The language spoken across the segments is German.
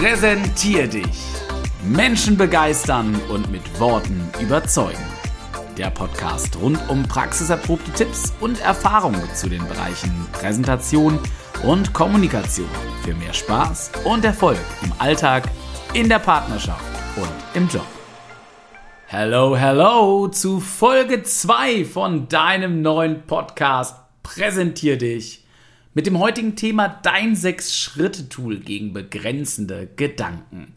Präsentier dich. Menschen begeistern und mit Worten überzeugen. Der Podcast rund um praxiserprobte Tipps und Erfahrungen zu den Bereichen Präsentation und Kommunikation für mehr Spaß und Erfolg im Alltag, in der Partnerschaft und im Job. Hello, hello zu Folge 2 von deinem neuen Podcast Präsentier dich mit dem heutigen Thema dein Sechs-Schritte-Tool gegen begrenzende Gedanken.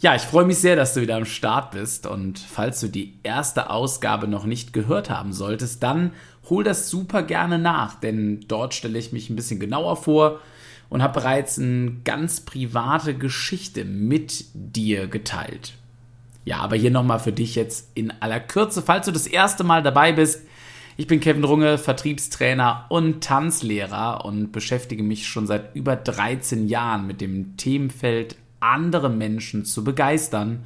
Ja, ich freue mich sehr, dass du wieder am Start bist und falls du die erste Ausgabe noch nicht gehört haben solltest, dann hol das super gerne nach, denn dort stelle ich mich ein bisschen genauer vor und habe bereits eine ganz private Geschichte mit dir geteilt. Ja, aber hier nochmal für dich jetzt in aller Kürze, falls du das erste Mal dabei bist, ich bin Kevin Runge, Vertriebstrainer und Tanzlehrer und beschäftige mich schon seit über 13 Jahren mit dem Themenfeld, andere Menschen zu begeistern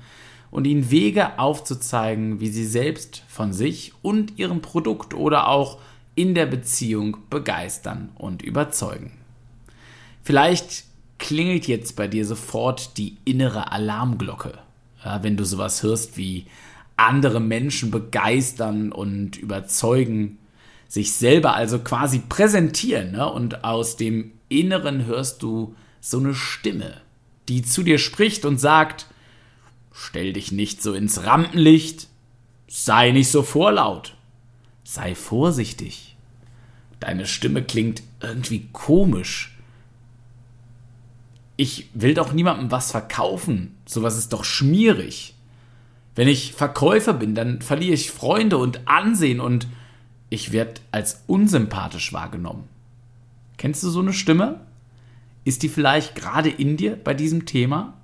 und ihnen Wege aufzuzeigen, wie sie selbst von sich und ihrem Produkt oder auch in der Beziehung begeistern und überzeugen. Vielleicht klingelt jetzt bei dir sofort die innere Alarmglocke, wenn du sowas hörst wie andere Menschen begeistern und überzeugen, sich selber also quasi präsentieren. Ne? Und aus dem Inneren hörst du so eine Stimme, die zu dir spricht und sagt, stell dich nicht so ins Rampenlicht, sei nicht so vorlaut, sei vorsichtig. Deine Stimme klingt irgendwie komisch. Ich will doch niemandem was verkaufen, sowas ist doch schmierig. Wenn ich Verkäufer bin, dann verliere ich Freunde und Ansehen und ich werde als unsympathisch wahrgenommen. Kennst du so eine Stimme? Ist die vielleicht gerade in dir bei diesem Thema?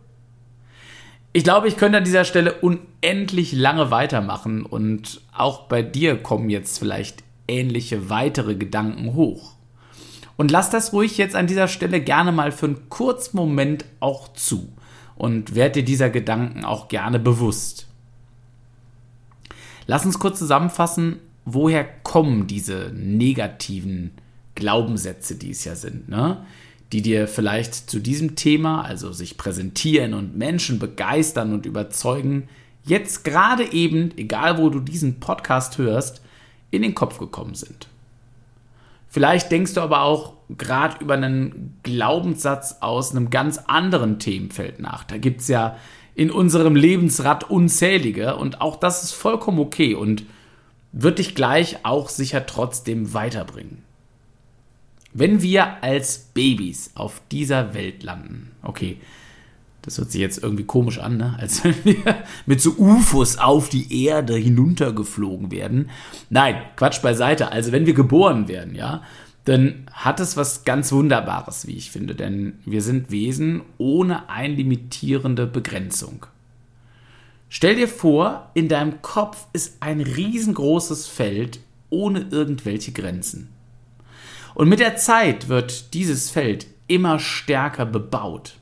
Ich glaube, ich könnte an dieser Stelle unendlich lange weitermachen und auch bei dir kommen jetzt vielleicht ähnliche weitere Gedanken hoch. Und lass das ruhig jetzt an dieser Stelle gerne mal für einen kurzen Moment auch zu und werd dir dieser Gedanken auch gerne bewusst. Lass uns kurz zusammenfassen, woher kommen diese negativen Glaubenssätze, die es ja sind, ne? die dir vielleicht zu diesem Thema, also sich präsentieren und Menschen begeistern und überzeugen, jetzt gerade eben, egal wo du diesen Podcast hörst, in den Kopf gekommen sind. Vielleicht denkst du aber auch gerade über einen Glaubenssatz aus einem ganz anderen Themenfeld nach. Da gibt es ja in unserem Lebensrad unzählige und auch das ist vollkommen okay und wird dich gleich auch sicher trotzdem weiterbringen. Wenn wir als Babys auf dieser Welt landen, okay, das hört sich jetzt irgendwie komisch an, ne? als wenn wir mit so UFOs auf die Erde hinuntergeflogen werden. Nein, Quatsch beiseite. Also wenn wir geboren werden, ja, dann hat es was ganz Wunderbares, wie ich finde, denn wir sind Wesen ohne einlimitierende Begrenzung. Stell dir vor, in deinem Kopf ist ein riesengroßes Feld ohne irgendwelche Grenzen. Und mit der Zeit wird dieses Feld immer stärker bebaut.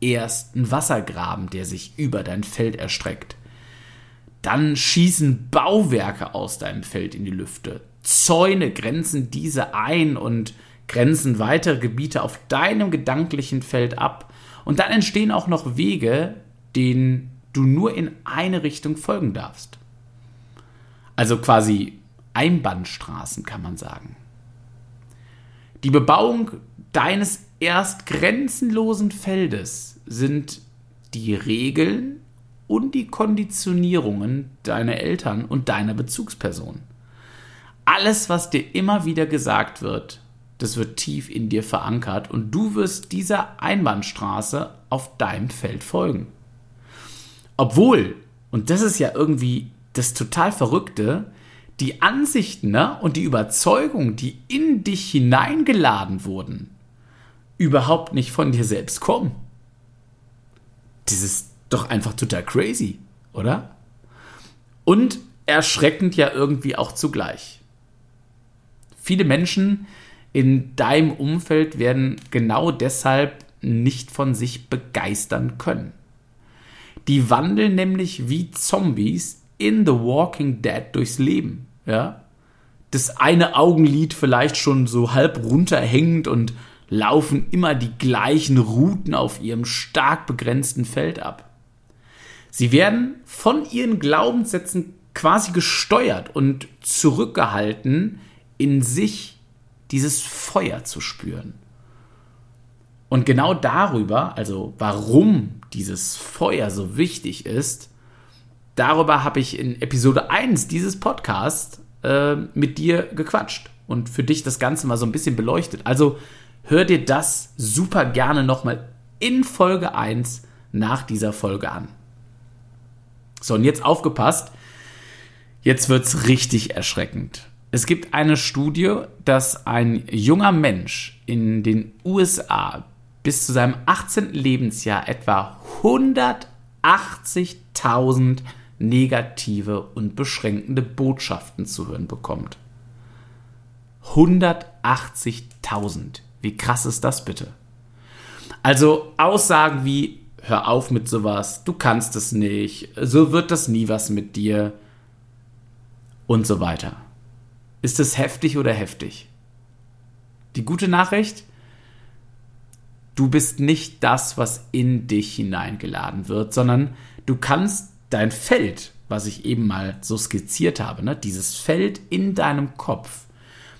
Erst ein Wassergraben, der sich über dein Feld erstreckt. Dann schießen Bauwerke aus deinem Feld in die Lüfte. Zäune grenzen diese ein und grenzen weitere Gebiete auf deinem gedanklichen Feld ab. Und dann entstehen auch noch Wege, denen du nur in eine Richtung folgen darfst. Also quasi Einbahnstraßen kann man sagen. Die Bebauung deines erst grenzenlosen Feldes sind die Regeln und die Konditionierungen deiner Eltern und deiner Bezugsperson alles, was dir immer wieder gesagt wird, das wird tief in dir verankert und du wirst dieser Einbahnstraße auf deinem Feld folgen. Obwohl, und das ist ja irgendwie das total Verrückte, die Ansichten ne, und die Überzeugung, die in dich hineingeladen wurden, überhaupt nicht von dir selbst kommen. Das ist doch einfach total crazy, oder? Und erschreckend ja irgendwie auch zugleich. Viele Menschen in deinem Umfeld werden genau deshalb nicht von sich begeistern können. Die wandeln nämlich wie Zombies in The Walking Dead durchs Leben. Ja? Das eine Augenlid vielleicht schon so halb runterhängend und laufen immer die gleichen Routen auf ihrem stark begrenzten Feld ab. Sie werden von ihren Glaubenssätzen quasi gesteuert und zurückgehalten, in sich dieses Feuer zu spüren. Und genau darüber, also warum dieses Feuer so wichtig ist, darüber habe ich in Episode 1 dieses Podcasts äh, mit dir gequatscht und für dich das Ganze mal so ein bisschen beleuchtet. Also hör dir das super gerne nochmal in Folge 1 nach dieser Folge an. So, und jetzt aufgepasst, jetzt wird es richtig erschreckend. Es gibt eine Studie, dass ein junger Mensch in den USA bis zu seinem 18. Lebensjahr etwa 180.000 negative und beschränkende Botschaften zu hören bekommt. 180.000. Wie krass ist das bitte? Also Aussagen wie, hör auf mit sowas, du kannst es nicht, so wird das nie was mit dir und so weiter. Ist es heftig oder heftig? Die gute Nachricht, du bist nicht das, was in dich hineingeladen wird, sondern du kannst dein Feld, was ich eben mal so skizziert habe, ne, dieses Feld in deinem Kopf,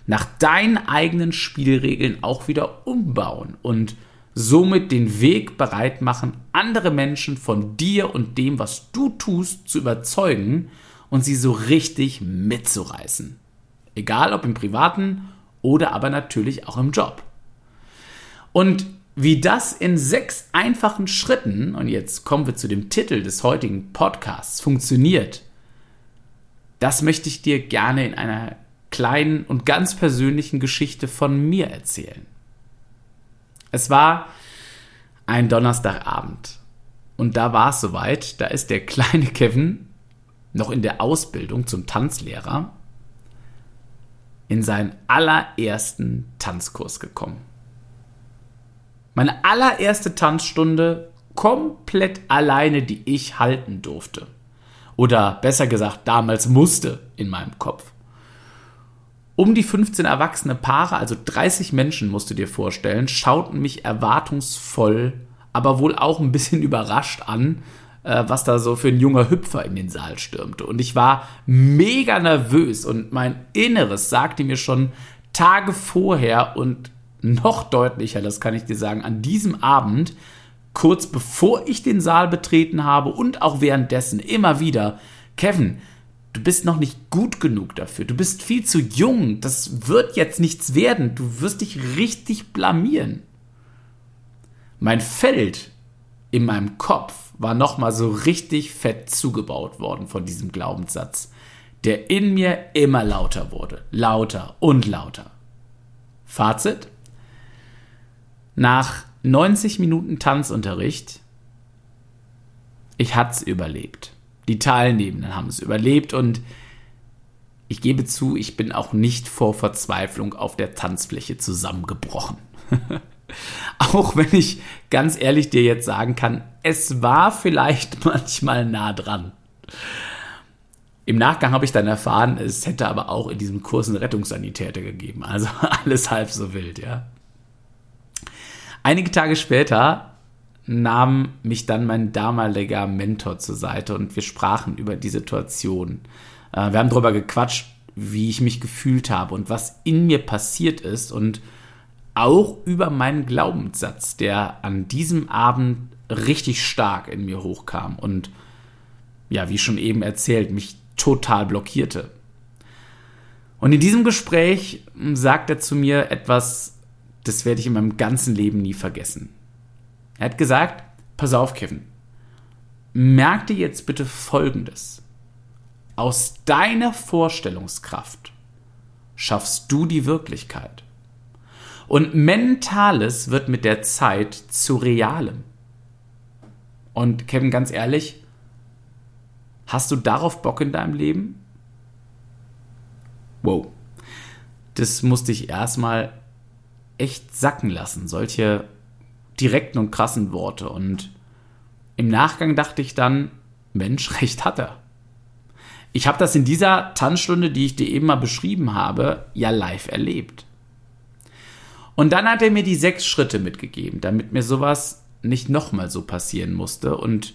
nach deinen eigenen Spielregeln auch wieder umbauen und somit den Weg bereit machen, andere Menschen von dir und dem, was du tust, zu überzeugen und sie so richtig mitzureißen. Egal ob im privaten oder aber natürlich auch im Job. Und wie das in sechs einfachen Schritten, und jetzt kommen wir zu dem Titel des heutigen Podcasts, funktioniert, das möchte ich dir gerne in einer kleinen und ganz persönlichen Geschichte von mir erzählen. Es war ein Donnerstagabend und da war es soweit, da ist der kleine Kevin noch in der Ausbildung zum Tanzlehrer in seinen allerersten Tanzkurs gekommen. Meine allererste Tanzstunde komplett alleine, die ich halten durfte. Oder besser gesagt, damals musste in meinem Kopf. Um die 15 erwachsene Paare, also 30 Menschen musst du dir vorstellen, schauten mich erwartungsvoll, aber wohl auch ein bisschen überrascht an, was da so für ein junger Hüpfer in den Saal stürmte. Und ich war mega nervös und mein Inneres sagte mir schon Tage vorher und noch deutlicher, das kann ich dir sagen, an diesem Abend, kurz bevor ich den Saal betreten habe und auch währenddessen immer wieder, Kevin, du bist noch nicht gut genug dafür. Du bist viel zu jung. Das wird jetzt nichts werden. Du wirst dich richtig blamieren. Mein Feld in meinem Kopf war nochmal so richtig fett zugebaut worden von diesem Glaubenssatz, der in mir immer lauter wurde. Lauter und lauter. Fazit? Nach 90 Minuten Tanzunterricht, ich hatte es überlebt. Die Teilnehmenden haben es überlebt und ich gebe zu, ich bin auch nicht vor Verzweiflung auf der Tanzfläche zusammengebrochen. auch wenn ich ganz ehrlich dir jetzt sagen kann, es war vielleicht manchmal nah dran. Im Nachgang habe ich dann erfahren, es hätte aber auch in diesem Kurs einen Rettungssanitäter gegeben. Also alles halb so wild, ja. Einige Tage später nahm mich dann mein damaliger Mentor zur Seite und wir sprachen über die Situation. Äh, wir haben darüber gequatscht, wie ich mich gefühlt habe und was in mir passiert ist und auch über meinen Glaubenssatz, der an diesem Abend richtig stark in mir hochkam und ja, wie schon eben erzählt, mich total blockierte. Und in diesem Gespräch sagt er zu mir etwas, das werde ich in meinem ganzen Leben nie vergessen. Er hat gesagt, pass auf, Kevin, merk dir jetzt bitte Folgendes. Aus deiner Vorstellungskraft schaffst du die Wirklichkeit. Und Mentales wird mit der Zeit zu Realem. Und Kevin, ganz ehrlich, hast du darauf Bock in deinem Leben? Wow. Das musste ich erstmal echt sacken lassen. Solche direkten und krassen Worte. Und im Nachgang dachte ich dann, Mensch, recht hat er. Ich habe das in dieser Tanzstunde, die ich dir eben mal beschrieben habe, ja live erlebt. Und dann hat er mir die sechs Schritte mitgegeben, damit mir sowas nicht nochmal so passieren musste. Und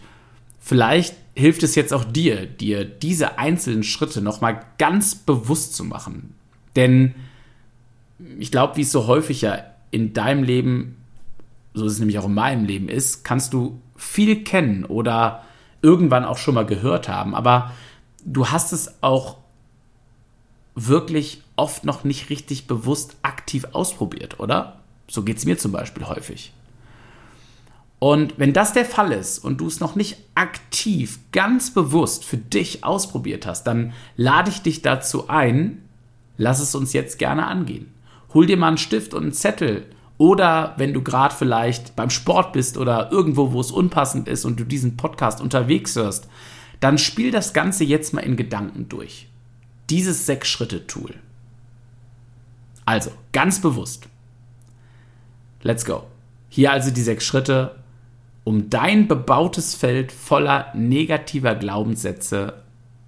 vielleicht hilft es jetzt auch dir, dir diese einzelnen Schritte nochmal ganz bewusst zu machen. Denn ich glaube, wie es so häufig ja in deinem Leben, so ist es nämlich auch in meinem Leben ist, kannst du viel kennen oder irgendwann auch schon mal gehört haben, aber du hast es auch wirklich oft noch nicht richtig bewusst aktiv ausprobiert, oder? So geht es mir zum Beispiel häufig. Und wenn das der Fall ist und du es noch nicht aktiv, ganz bewusst für dich ausprobiert hast, dann lade ich dich dazu ein, lass es uns jetzt gerne angehen. Hol dir mal einen Stift und einen Zettel oder wenn du gerade vielleicht beim Sport bist oder irgendwo, wo es unpassend ist und du diesen Podcast unterwegs hörst, dann spiel das Ganze jetzt mal in Gedanken durch. Dieses Sechs-Schritte-Tool. Also, ganz bewusst. Let's go. Hier also die sechs Schritte, um dein bebautes Feld voller negativer Glaubenssätze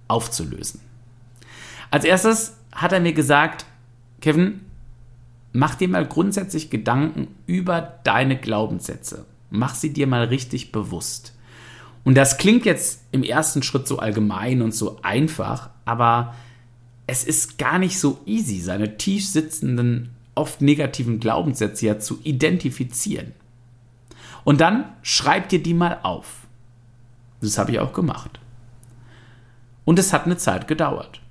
aufzulösen. Als erstes hat er mir gesagt, Kevin, mach dir mal grundsätzlich Gedanken über deine Glaubenssätze. Mach sie dir mal richtig bewusst. Und das klingt jetzt im ersten Schritt so allgemein und so einfach, aber es ist gar nicht so easy, seine tief sitzenden, oft negativen Glaubenssätze ja zu identifizieren. Und dann schreib dir die mal auf. Das habe ich auch gemacht. Und es hat eine Zeit gedauert.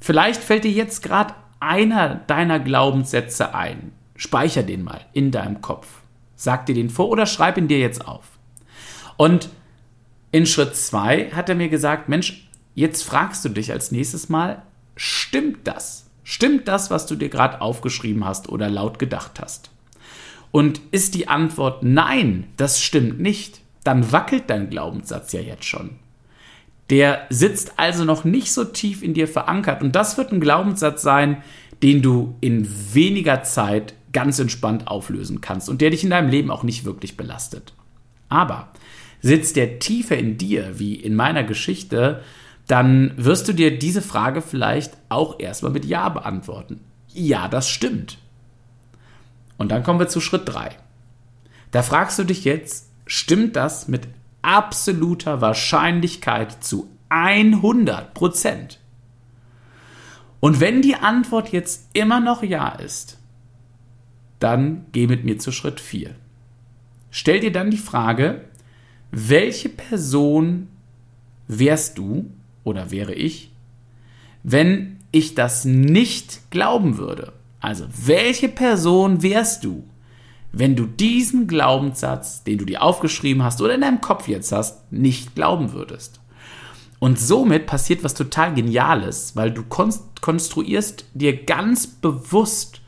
Vielleicht fällt dir jetzt gerade einer deiner Glaubenssätze ein. Speicher den mal in deinem Kopf. Sag dir den vor oder schreib ihn dir jetzt auf. Und in Schritt 2 hat er mir gesagt, Mensch, jetzt fragst du dich als nächstes mal, stimmt das? Stimmt das, was du dir gerade aufgeschrieben hast oder laut gedacht hast? Und ist die Antwort nein, das stimmt nicht, dann wackelt dein Glaubenssatz ja jetzt schon. Der sitzt also noch nicht so tief in dir verankert und das wird ein Glaubenssatz sein, den du in weniger Zeit ganz entspannt auflösen kannst und der dich in deinem Leben auch nicht wirklich belastet. Aber sitzt der tiefer in dir, wie in meiner Geschichte, dann wirst du dir diese Frage vielleicht auch erstmal mit Ja beantworten. Ja, das stimmt. Und dann kommen wir zu Schritt 3. Da fragst du dich jetzt, stimmt das mit absoluter Wahrscheinlichkeit zu 100 Prozent? Und wenn die Antwort jetzt immer noch Ja ist, dann geh mit mir zu Schritt 4. Stell dir dann die Frage, welche Person wärst du oder wäre ich, wenn ich das nicht glauben würde? Also, welche Person wärst du, wenn du diesen Glaubenssatz, den du dir aufgeschrieben hast oder in deinem Kopf jetzt hast, nicht glauben würdest? Und somit passiert was total Geniales, weil du konstruierst dir ganz bewusst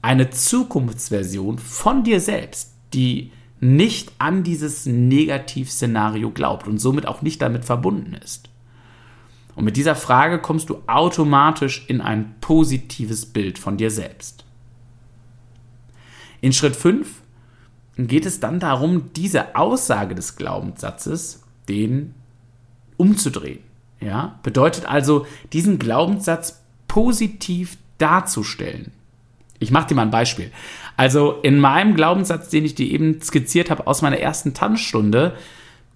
eine Zukunftsversion von dir selbst, die nicht an dieses Negativszenario glaubt und somit auch nicht damit verbunden ist. Und mit dieser Frage kommst du automatisch in ein positives Bild von dir selbst. In Schritt 5 geht es dann darum, diese Aussage des Glaubenssatzes, den umzudrehen. Ja? Bedeutet also, diesen Glaubenssatz positiv darzustellen. Ich mache dir mal ein Beispiel. Also in meinem Glaubenssatz, den ich dir eben skizziert habe aus meiner ersten Tanzstunde,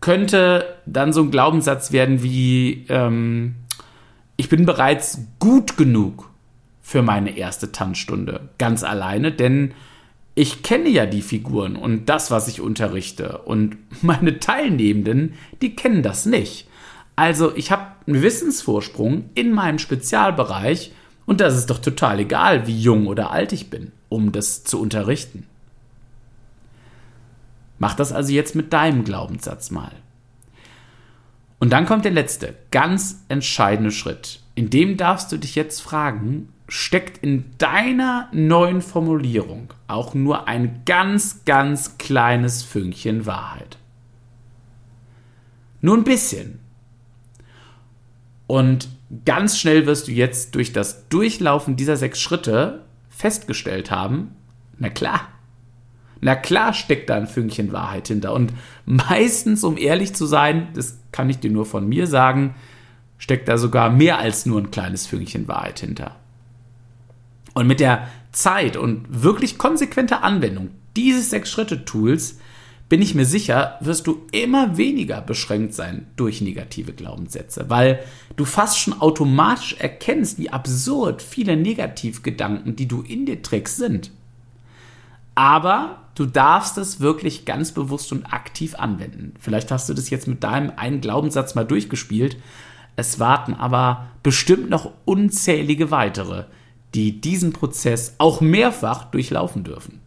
könnte dann so ein Glaubenssatz werden wie, ähm, ich bin bereits gut genug für meine erste Tanzstunde, ganz alleine, denn ich kenne ja die Figuren und das, was ich unterrichte. Und meine Teilnehmenden, die kennen das nicht. Also ich habe einen Wissensvorsprung in meinem Spezialbereich und das ist doch total egal, wie jung oder alt ich bin, um das zu unterrichten. Mach das also jetzt mit deinem Glaubenssatz mal. Und dann kommt der letzte, ganz entscheidende Schritt. In dem darfst du dich jetzt fragen, steckt in deiner neuen Formulierung auch nur ein ganz, ganz kleines Fünkchen Wahrheit? Nur ein bisschen. Und ganz schnell wirst du jetzt durch das Durchlaufen dieser sechs Schritte festgestellt haben, na klar, na klar steckt da ein Fünkchen Wahrheit hinter. Und meistens, um ehrlich zu sein, das kann ich dir nur von mir sagen, steckt da sogar mehr als nur ein kleines Fünkchen Wahrheit hinter. Und mit der Zeit und wirklich konsequenter Anwendung dieses Sechs-Schritte-Tools bin ich mir sicher, wirst du immer weniger beschränkt sein durch negative Glaubenssätze, weil du fast schon automatisch erkennst, wie absurd viele Negativgedanken, die du in dir trägst, sind. Aber du darfst es wirklich ganz bewusst und aktiv anwenden. Vielleicht hast du das jetzt mit deinem einen Glaubenssatz mal durchgespielt. Es warten aber bestimmt noch unzählige weitere, die diesen Prozess auch mehrfach durchlaufen dürfen.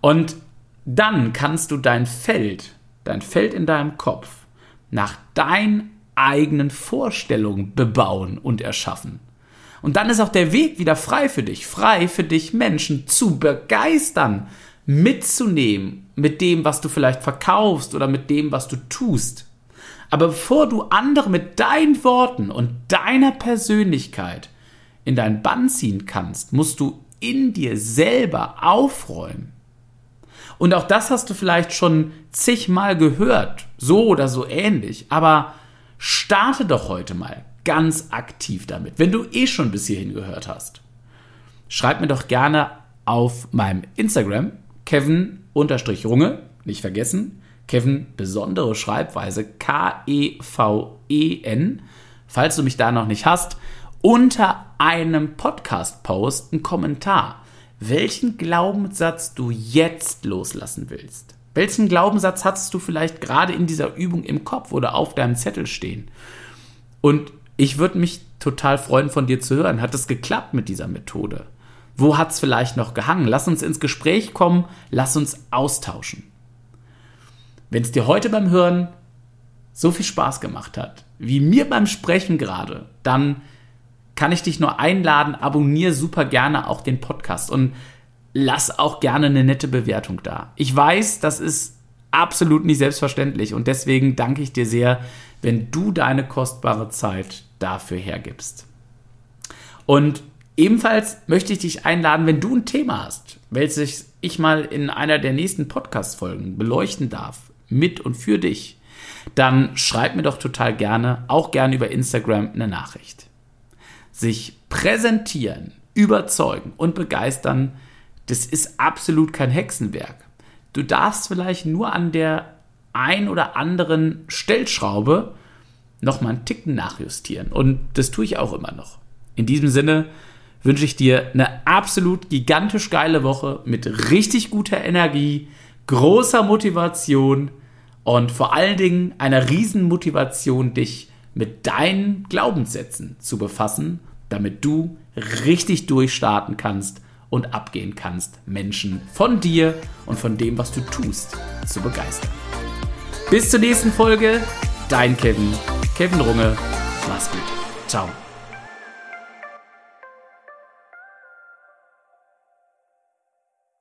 Und dann kannst du dein Feld, dein Feld in deinem Kopf, nach deinen eigenen Vorstellungen bebauen und erschaffen. Und dann ist auch der Weg wieder frei für dich, frei für dich Menschen zu begeistern, mitzunehmen mit dem, was du vielleicht verkaufst oder mit dem, was du tust. Aber bevor du andere mit deinen Worten und deiner Persönlichkeit in dein Bann ziehen kannst, musst du in dir selber aufräumen. Und auch das hast du vielleicht schon zigmal gehört, so oder so ähnlich. Aber starte doch heute mal ganz aktiv damit, wenn du eh schon bis hierhin gehört hast. Schreib mir doch gerne auf meinem Instagram Kevin-Runge, nicht vergessen, Kevin besondere Schreibweise K-E-V-E-N, falls du mich da noch nicht hast, unter einem Podcast-Post einen Kommentar welchen Glaubenssatz du jetzt loslassen willst. Welchen Glaubenssatz hattest du vielleicht gerade in dieser Übung im Kopf oder auf deinem Zettel stehen? Und ich würde mich total freuen, von dir zu hören. Hat es geklappt mit dieser Methode? Wo hat es vielleicht noch gehangen? Lass uns ins Gespräch kommen, lass uns austauschen. Wenn es dir heute beim Hören so viel Spaß gemacht hat, wie mir beim Sprechen gerade, dann kann ich dich nur einladen, abonniere super gerne auch den Podcast und lass auch gerne eine nette Bewertung da. Ich weiß, das ist absolut nicht selbstverständlich und deswegen danke ich dir sehr, wenn du deine kostbare Zeit dafür hergibst. Und ebenfalls möchte ich dich einladen, wenn du ein Thema hast, welches ich mal in einer der nächsten Podcast-Folgen beleuchten darf, mit und für dich, dann schreib mir doch total gerne, auch gerne über Instagram, eine Nachricht sich präsentieren, überzeugen und begeistern, das ist absolut kein Hexenwerk. Du darfst vielleicht nur an der ein oder anderen Stellschraube noch mal einen Ticken nachjustieren. Und das tue ich auch immer noch. In diesem Sinne wünsche ich dir eine absolut gigantisch geile Woche mit richtig guter Energie, großer Motivation und vor allen Dingen einer riesen Motivation, dich mit deinen Glaubenssätzen zu befassen damit du richtig durchstarten kannst und abgehen kannst, Menschen von dir und von dem, was du tust, zu begeistern. Bis zur nächsten Folge, dein Kevin, Kevin Runge. Mach's gut. Ciao.